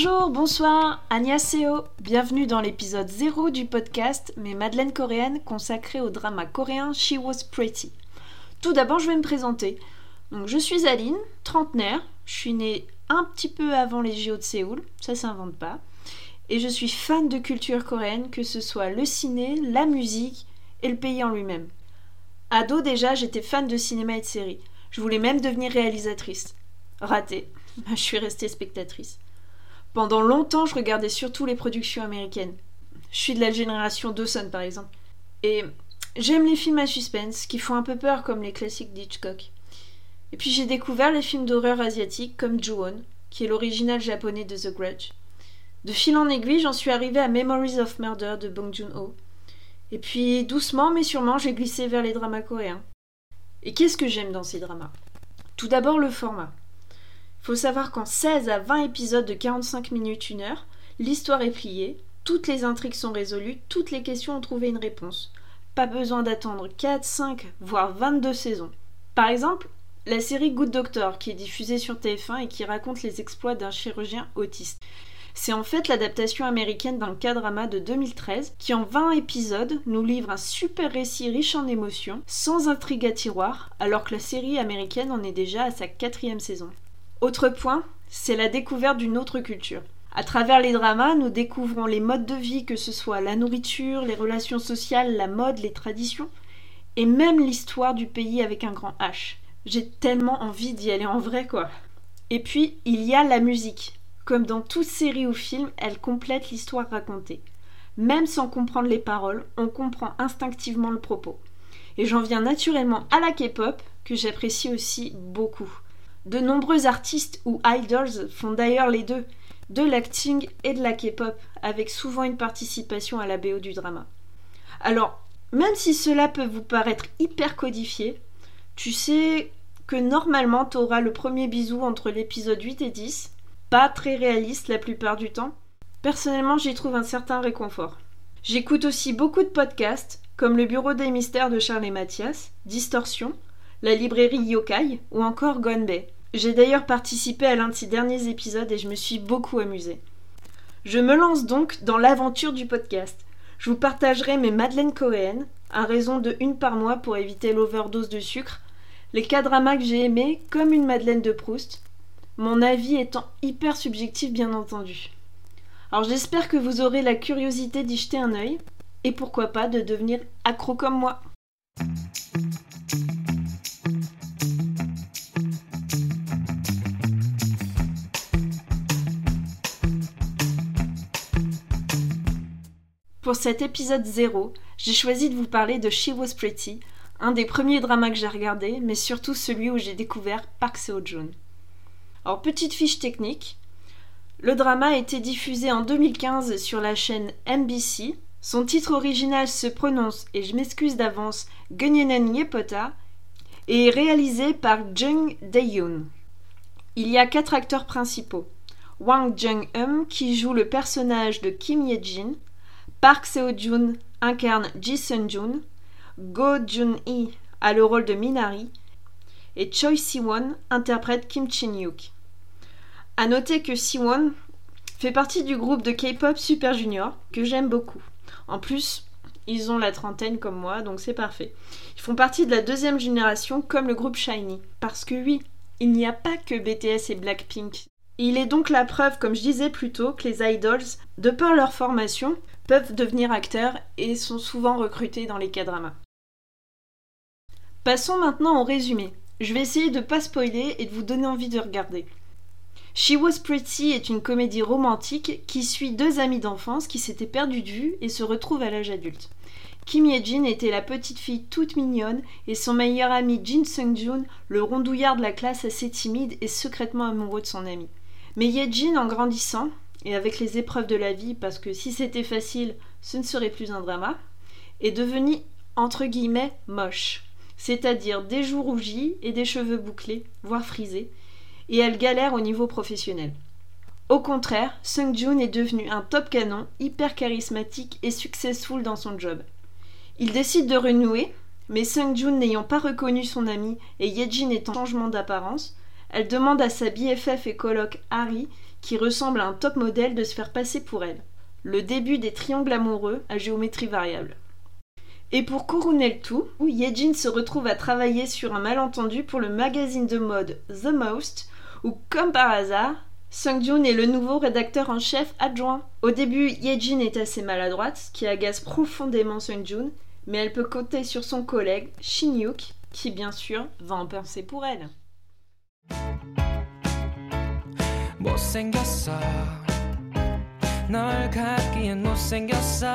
Bonjour, bonsoir, Seo. Bienvenue dans l'épisode 0 du podcast Mes Madeleines coréennes consacré au drama coréen She Was Pretty. Tout d'abord, je vais me présenter. Donc, je suis Aline, trentenaire. Je suis née un petit peu avant les JO de Séoul, ça s'invente pas. Et je suis fan de culture coréenne, que ce soit le ciné, la musique et le pays en lui-même. Ado déjà, j'étais fan de cinéma et de séries. Je voulais même devenir réalisatrice. Raté. Je suis restée spectatrice. Pendant longtemps, je regardais surtout les productions américaines. Je suis de la génération Dawson, par exemple. Et j'aime les films à suspense qui font un peu peur, comme les classiques d'Hitchcock. Et puis j'ai découvert les films d'horreur asiatiques comme Ju-on, qui est l'original japonais de The Grudge. De fil en aiguille, j'en suis arrivée à Memories of Murder de Bong Joon-ho. Et puis doucement mais sûrement, j'ai glissé vers les dramas coréens. Et qu'est-ce que j'aime dans ces dramas? Tout d'abord le format. Faut savoir qu'en 16 à 20 épisodes de 45 minutes, 1 heure, l'histoire est pliée, toutes les intrigues sont résolues, toutes les questions ont trouvé une réponse. Pas besoin d'attendre 4, 5, voire 22 saisons. Par exemple, la série Good Doctor, qui est diffusée sur TF1 et qui raconte les exploits d'un chirurgien autiste. C'est en fait l'adaptation américaine d'un K-drama de 2013 qui en 20 épisodes nous livre un super récit riche en émotions, sans intrigue à tiroir, alors que la série américaine en est déjà à sa quatrième saison. Autre point, c'est la découverte d'une autre culture. À travers les dramas, nous découvrons les modes de vie, que ce soit la nourriture, les relations sociales, la mode, les traditions, et même l'histoire du pays avec un grand H. J'ai tellement envie d'y aller en vrai, quoi. Et puis, il y a la musique. Comme dans toute série ou film, elle complète l'histoire racontée. Même sans comprendre les paroles, on comprend instinctivement le propos. Et j'en viens naturellement à la K-pop, que j'apprécie aussi beaucoup. De nombreux artistes ou idols font d'ailleurs les deux, de l'acting et de la K-pop, avec souvent une participation à la BO du drama. Alors, même si cela peut vous paraître hyper codifié, tu sais que normalement tu auras le premier bisou entre l'épisode 8 et 10, pas très réaliste la plupart du temps. Personnellement, j'y trouve un certain réconfort. J'écoute aussi beaucoup de podcasts, comme le Bureau des mystères de Charles et Mathias, Distorsion, la librairie Yokai ou encore Gonbei. J'ai d'ailleurs participé à l'un de ces derniers épisodes et je me suis beaucoup amusée. Je me lance donc dans l'aventure du podcast. Je vous partagerai mes madeleines coréennes, à raison de une par mois pour éviter l'overdose de sucre, les cas dramas que j'ai aimés comme une madeleine de Proust, mon avis étant hyper subjectif bien entendu. Alors j'espère que vous aurez la curiosité d'y jeter un œil, et pourquoi pas de devenir accro comme moi. Pour cet épisode 0, j'ai choisi de vous parler de She Was Pretty, un des premiers dramas que j'ai regardé, mais surtout celui où j'ai découvert Park Seo-joon. Alors, petite fiche technique. Le drama a été diffusé en 2015 sur la chaîne MBC. Son titre original se prononce, et je m'excuse d'avance, Gunyenen Yepota, et est réalisé par Jung Dae-yoon. Il y a quatre acteurs principaux. Wang Jung-eum qui joue le personnage de Kim Ye-jin, Park Seo-joon incarne Ji Sun-joon, Go Jun-hee a le rôle de Minari et Choi Si-won interprète Kim Chin-hyuk. À noter que Siwon fait partie du groupe de K-pop Super Junior, que j'aime beaucoup. En plus, ils ont la trentaine comme moi, donc c'est parfait. Ils font partie de la deuxième génération comme le groupe Shiny. Parce que oui, il n'y a pas que BTS et Blackpink. Il est donc la preuve, comme je disais plus tôt, que les idols, de par leur formation, peuvent devenir acteurs et sont souvent recrutés dans les K-dramas. Passons maintenant au résumé. Je vais essayer de ne pas spoiler et de vous donner envie de regarder. She Was Pretty est une comédie romantique qui suit deux amis d'enfance qui s'étaient perdus de vue et se retrouvent à l'âge adulte. Kim Ye-jin était la petite fille toute mignonne et son meilleur ami Jin Sung-joon, le rondouillard de la classe assez timide et secrètement amoureux de son ami. Mais Ye-jin, en grandissant, et avec les épreuves de la vie, parce que si c'était facile, ce ne serait plus un drama, est devenu entre guillemets moche, c'est-à-dire des joues rougies et des cheveux bouclés, voire frisés, et elle galère au niveau professionnel. Au contraire, Sung Joon est devenu un top canon, hyper charismatique et successful dans son job. Il décide de renouer, mais Sung Joon n'ayant pas reconnu son ami et Yejin étant en changement d'apparence, elle demande à sa BFF et coloc Harry, qui ressemble à un top modèle de se faire passer pour elle. Le début des triangles amoureux à géométrie variable. Et pour couronner le tout, Yejin se retrouve à travailler sur un malentendu pour le magazine de mode The Most, où, comme par hasard, Sung-joon est le nouveau rédacteur en chef adjoint. Au début, Yejin est assez maladroite, ce qui agace profondément Sung-joon, mais elle peut compter sur son collègue Shin-yuk, qui bien sûr va en penser pour elle. 못생겼어. 널 갖기엔 못생겼어.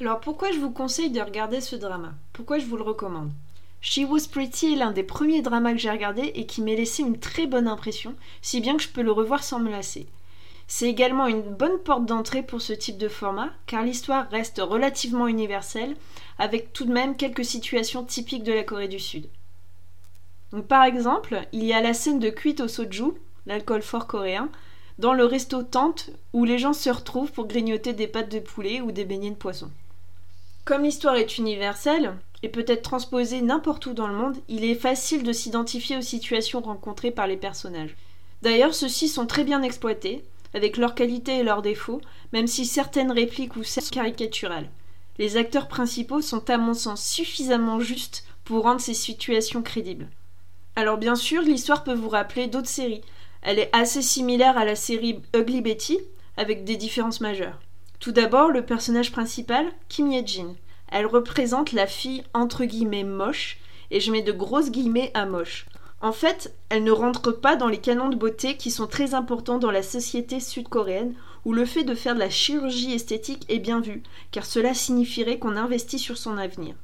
Alors pourquoi je vous conseille de regarder ce drama? Pourquoi je vous le recommande? She Was Pretty est l'un des premiers dramas que j'ai regardé et qui m'a laissé une très bonne impression, si bien que je peux le revoir sans me lasser. C'est également une bonne porte d'entrée pour ce type de format, car l'histoire reste relativement universelle, avec tout de même quelques situations typiques de la Corée du Sud. Donc, par exemple, il y a la scène de cuite au soju, l'alcool fort coréen, dans le resto tente où les gens se retrouvent pour grignoter des pâtes de poulet ou des beignets de poisson. Comme l'histoire est universelle et peut être transposée n'importe où dans le monde, il est facile de s'identifier aux situations rencontrées par les personnages. D'ailleurs, ceux-ci sont très bien exploités, avec leurs qualités et leurs défauts, même si certaines répliques ou sont caricaturales. Les acteurs principaux sont à mon sens suffisamment justes pour rendre ces situations crédibles. Alors bien sûr, l'histoire peut vous rappeler d'autres séries, elle est assez similaire à la série Ugly Betty, avec des différences majeures. Tout d'abord, le personnage principal, Kim Ye-jin. Elle représente la fille entre guillemets moche, et je mets de grosses guillemets à moche. En fait, elle ne rentre pas dans les canons de beauté qui sont très importants dans la société sud-coréenne, où le fait de faire de la chirurgie esthétique est bien vu, car cela signifierait qu'on investit sur son avenir.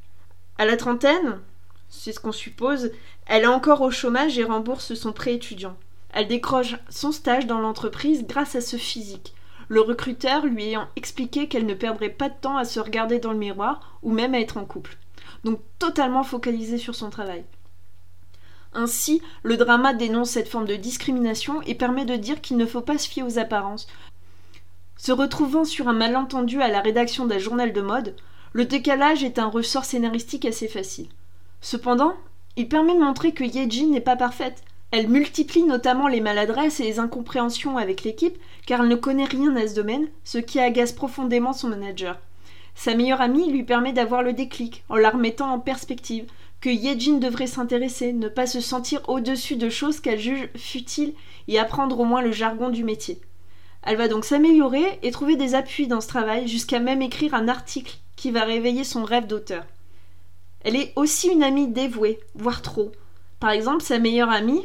À la trentaine, c'est ce qu'on suppose, elle est encore au chômage et rembourse son prêt étudiant. Elle décroche son stage dans l'entreprise grâce à ce physique, le recruteur lui ayant expliqué qu'elle ne perdrait pas de temps à se regarder dans le miroir ou même à être en couple. Donc totalement focalisée sur son travail. Ainsi, le drama dénonce cette forme de discrimination et permet de dire qu'il ne faut pas se fier aux apparences. Se retrouvant sur un malentendu à la rédaction d'un journal de mode, le décalage est un ressort scénaristique assez facile. Cependant, il permet de montrer que Yejin n'est pas parfaite, elle multiplie notamment les maladresses et les incompréhensions avec l'équipe car elle ne connaît rien à ce domaine, ce qui agace profondément son manager. Sa meilleure amie lui permet d'avoir le déclic en la remettant en perspective, que Yejin devrait s'intéresser, ne pas se sentir au-dessus de choses qu'elle juge futiles et apprendre au moins le jargon du métier. Elle va donc s'améliorer et trouver des appuis dans ce travail jusqu'à même écrire un article qui va réveiller son rêve d'auteur. Elle est aussi une amie dévouée, voire trop. Par exemple, sa meilleure amie,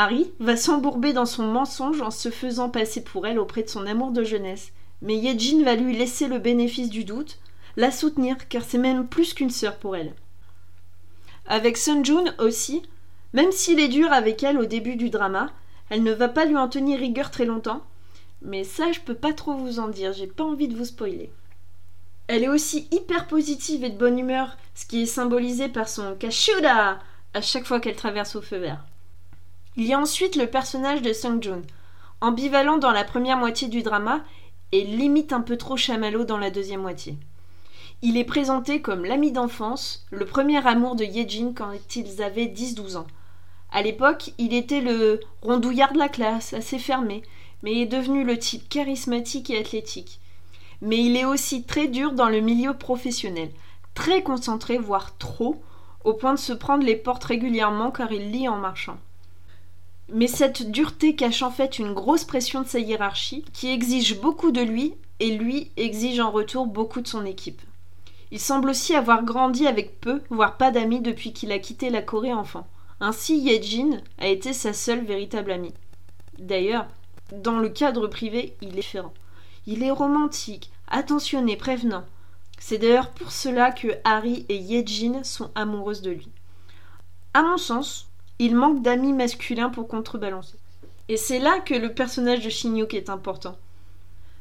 Harry va s'embourber dans son mensonge en se faisant passer pour elle auprès de son amour de jeunesse. Mais Yejin va lui laisser le bénéfice du doute, la soutenir car c'est même plus qu'une sœur pour elle. Avec Sunjun aussi, même s'il est dur avec elle au début du drama, elle ne va pas lui en tenir rigueur très longtemps. Mais ça, je peux pas trop vous en dire, j'ai pas envie de vous spoiler. Elle est aussi hyper positive et de bonne humeur, ce qui est symbolisé par son kashuda à chaque fois qu'elle traverse au feu vert. Il y a ensuite le personnage de Sung-joon, ambivalent dans la première moitié du drama et limite un peu trop chamallow dans la deuxième moitié. Il est présenté comme l'ami d'enfance, le premier amour de Yejin quand ils avaient 10-12 ans. À l'époque, il était le rondouillard de la classe, assez fermé, mais est devenu le type charismatique et athlétique. Mais il est aussi très dur dans le milieu professionnel, très concentré, voire trop, au point de se prendre les portes régulièrement car il lit en marchant. Mais cette dureté cache en fait une grosse pression de sa hiérarchie qui exige beaucoup de lui et lui exige en retour beaucoup de son équipe. Il semble aussi avoir grandi avec peu, voire pas d'amis depuis qu'il a quitté la Corée enfant. Ainsi, Yejin a été sa seule véritable amie. D'ailleurs, dans le cadre privé, il est différent. Il est romantique, attentionné, prévenant. C'est d'ailleurs pour cela que Harry et Yejin sont amoureuses de lui. À mon sens, il manque d'amis masculins pour contrebalancer. Et c'est là que le personnage de Shinyuk est important.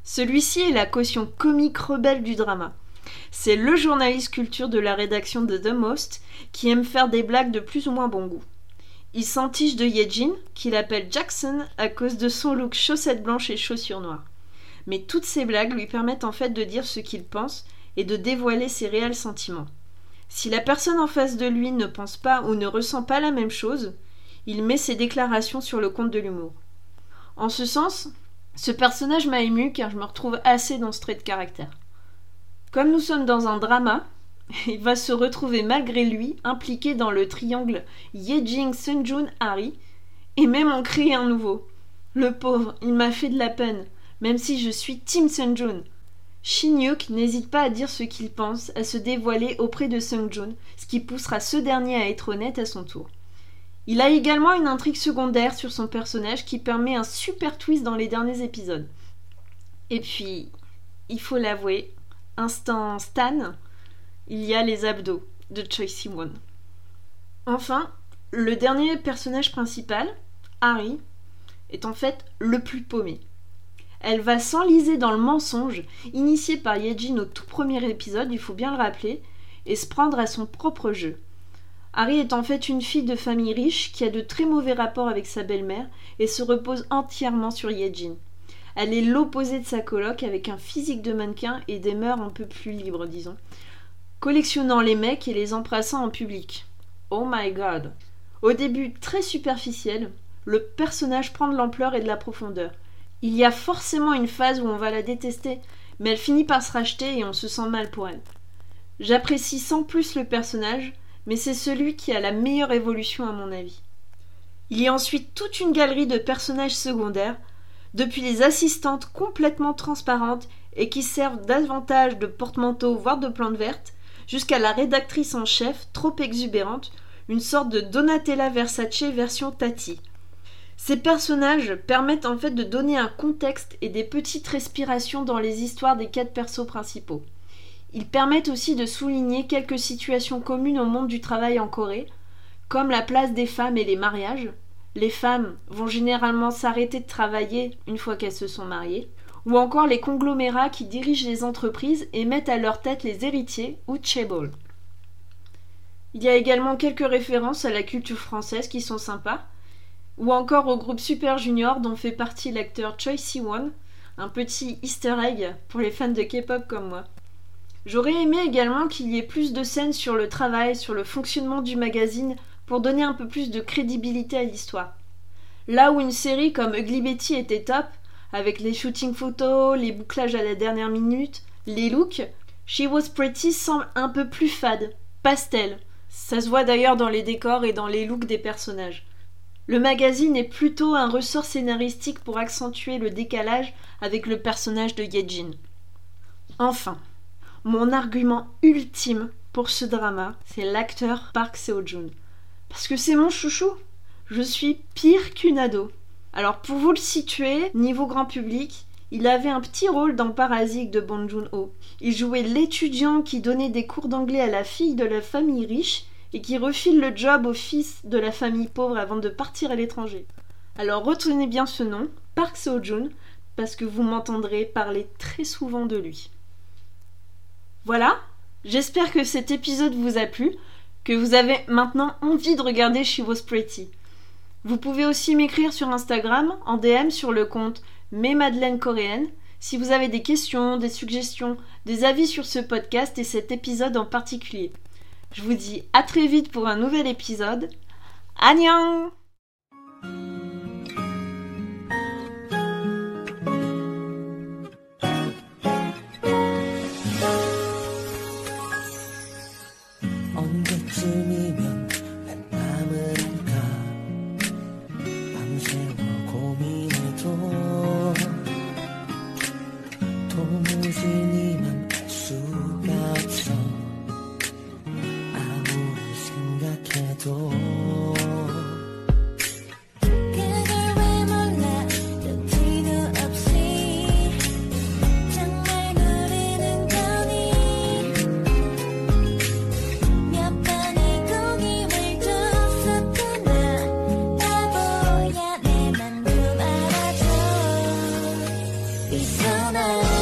Celui-ci est la caution comique rebelle du drama. C'est le journaliste culture de la rédaction de The Most qui aime faire des blagues de plus ou moins bon goût. Il s'entiche de Yejin, qu'il appelle Jackson à cause de son look chaussettes blanches et chaussures noires. Mais toutes ces blagues lui permettent en fait de dire ce qu'il pense et de dévoiler ses réels sentiments. Si la personne en face de lui ne pense pas ou ne ressent pas la même chose, il met ses déclarations sur le compte de l'humour. En ce sens, ce personnage m'a ému car je me retrouve assez dans ce trait de caractère. Comme nous sommes dans un drama, il va se retrouver malgré lui impliqué dans le triangle Yejing Sunjun Harry et même en créer un nouveau. Le pauvre, il m'a fait de la peine, même si je suis Team Sunjun. Shinyuk n'hésite pas à dire ce qu'il pense, à se dévoiler auprès de Sungjun, ce qui poussera ce dernier à être honnête à son tour. Il a également une intrigue secondaire sur son personnage qui permet un super twist dans les derniers épisodes. Et puis, il faut l'avouer, instant Stan, il y a les abdos de Choi Siwon. Enfin, le dernier personnage principal, Harry, est en fait le plus paumé. Elle va s'enliser dans le mensonge, initié par Yejin au tout premier épisode, il faut bien le rappeler, et se prendre à son propre jeu. Harry est en fait une fille de famille riche qui a de très mauvais rapports avec sa belle-mère et se repose entièrement sur Yejin. Elle est l'opposé de sa coloc avec un physique de mannequin et des mœurs un peu plus libres, disons collectionnant les mecs et les embrassant en public. Oh my god. Au début très superficiel, le personnage prend de l'ampleur et de la profondeur. Il y a forcément une phase où on va la détester, mais elle finit par se racheter et on se sent mal pour elle. J'apprécie sans plus le personnage, mais c'est celui qui a la meilleure évolution à mon avis. Il y a ensuite toute une galerie de personnages secondaires, depuis les assistantes complètement transparentes et qui servent davantage de porte-manteau voire de plantes vertes, jusqu'à la rédactrice en chef, trop exubérante, une sorte de Donatella Versace version Tati. Ces personnages permettent en fait de donner un contexte et des petites respirations dans les histoires des quatre persos principaux. Ils permettent aussi de souligner quelques situations communes au monde du travail en Corée, comme la place des femmes et les mariages. Les femmes vont généralement s'arrêter de travailler une fois qu'elles se sont mariées ou encore les conglomérats qui dirigent les entreprises et mettent à leur tête les héritiers ou chaebol. Il y a également quelques références à la culture française qui sont sympas, ou encore au groupe Super Junior dont fait partie l'acteur Choi Siwon, un petit easter egg pour les fans de K-pop comme moi. J'aurais aimé également qu'il y ait plus de scènes sur le travail, sur le fonctionnement du magazine, pour donner un peu plus de crédibilité à l'histoire. Là où une série comme Ugly Betty était top, avec les shootings photos, les bouclages à la dernière minute, les looks, She Was Pretty semble un peu plus fade, pastel. Ça se voit d'ailleurs dans les décors et dans les looks des personnages. Le magazine est plutôt un ressort scénaristique pour accentuer le décalage avec le personnage de Yejin. Enfin, mon argument ultime pour ce drama, c'est l'acteur Park Seo-joon. Parce que c'est mon chouchou. Je suis pire qu'une ado. Alors pour vous le situer, niveau grand public, il avait un petit rôle dans Parasite de Bong Joon-ho. Il jouait l'étudiant qui donnait des cours d'anglais à la fille de la famille riche et qui refile le job au fils de la famille pauvre avant de partir à l'étranger. Alors retenez bien ce nom, Park Seo-joon, parce que vous m'entendrez parler très souvent de lui. Voilà, j'espère que cet épisode vous a plu, que vous avez maintenant envie de regarder She Was Pretty. Vous pouvez aussi m'écrire sur Instagram en DM sur le compte Mes Madeleine Coréenne si vous avez des questions, des suggestions, des avis sur ce podcast et cet épisode en particulier. Je vous dis à très vite pour un nouvel épisode. Annyeong! no.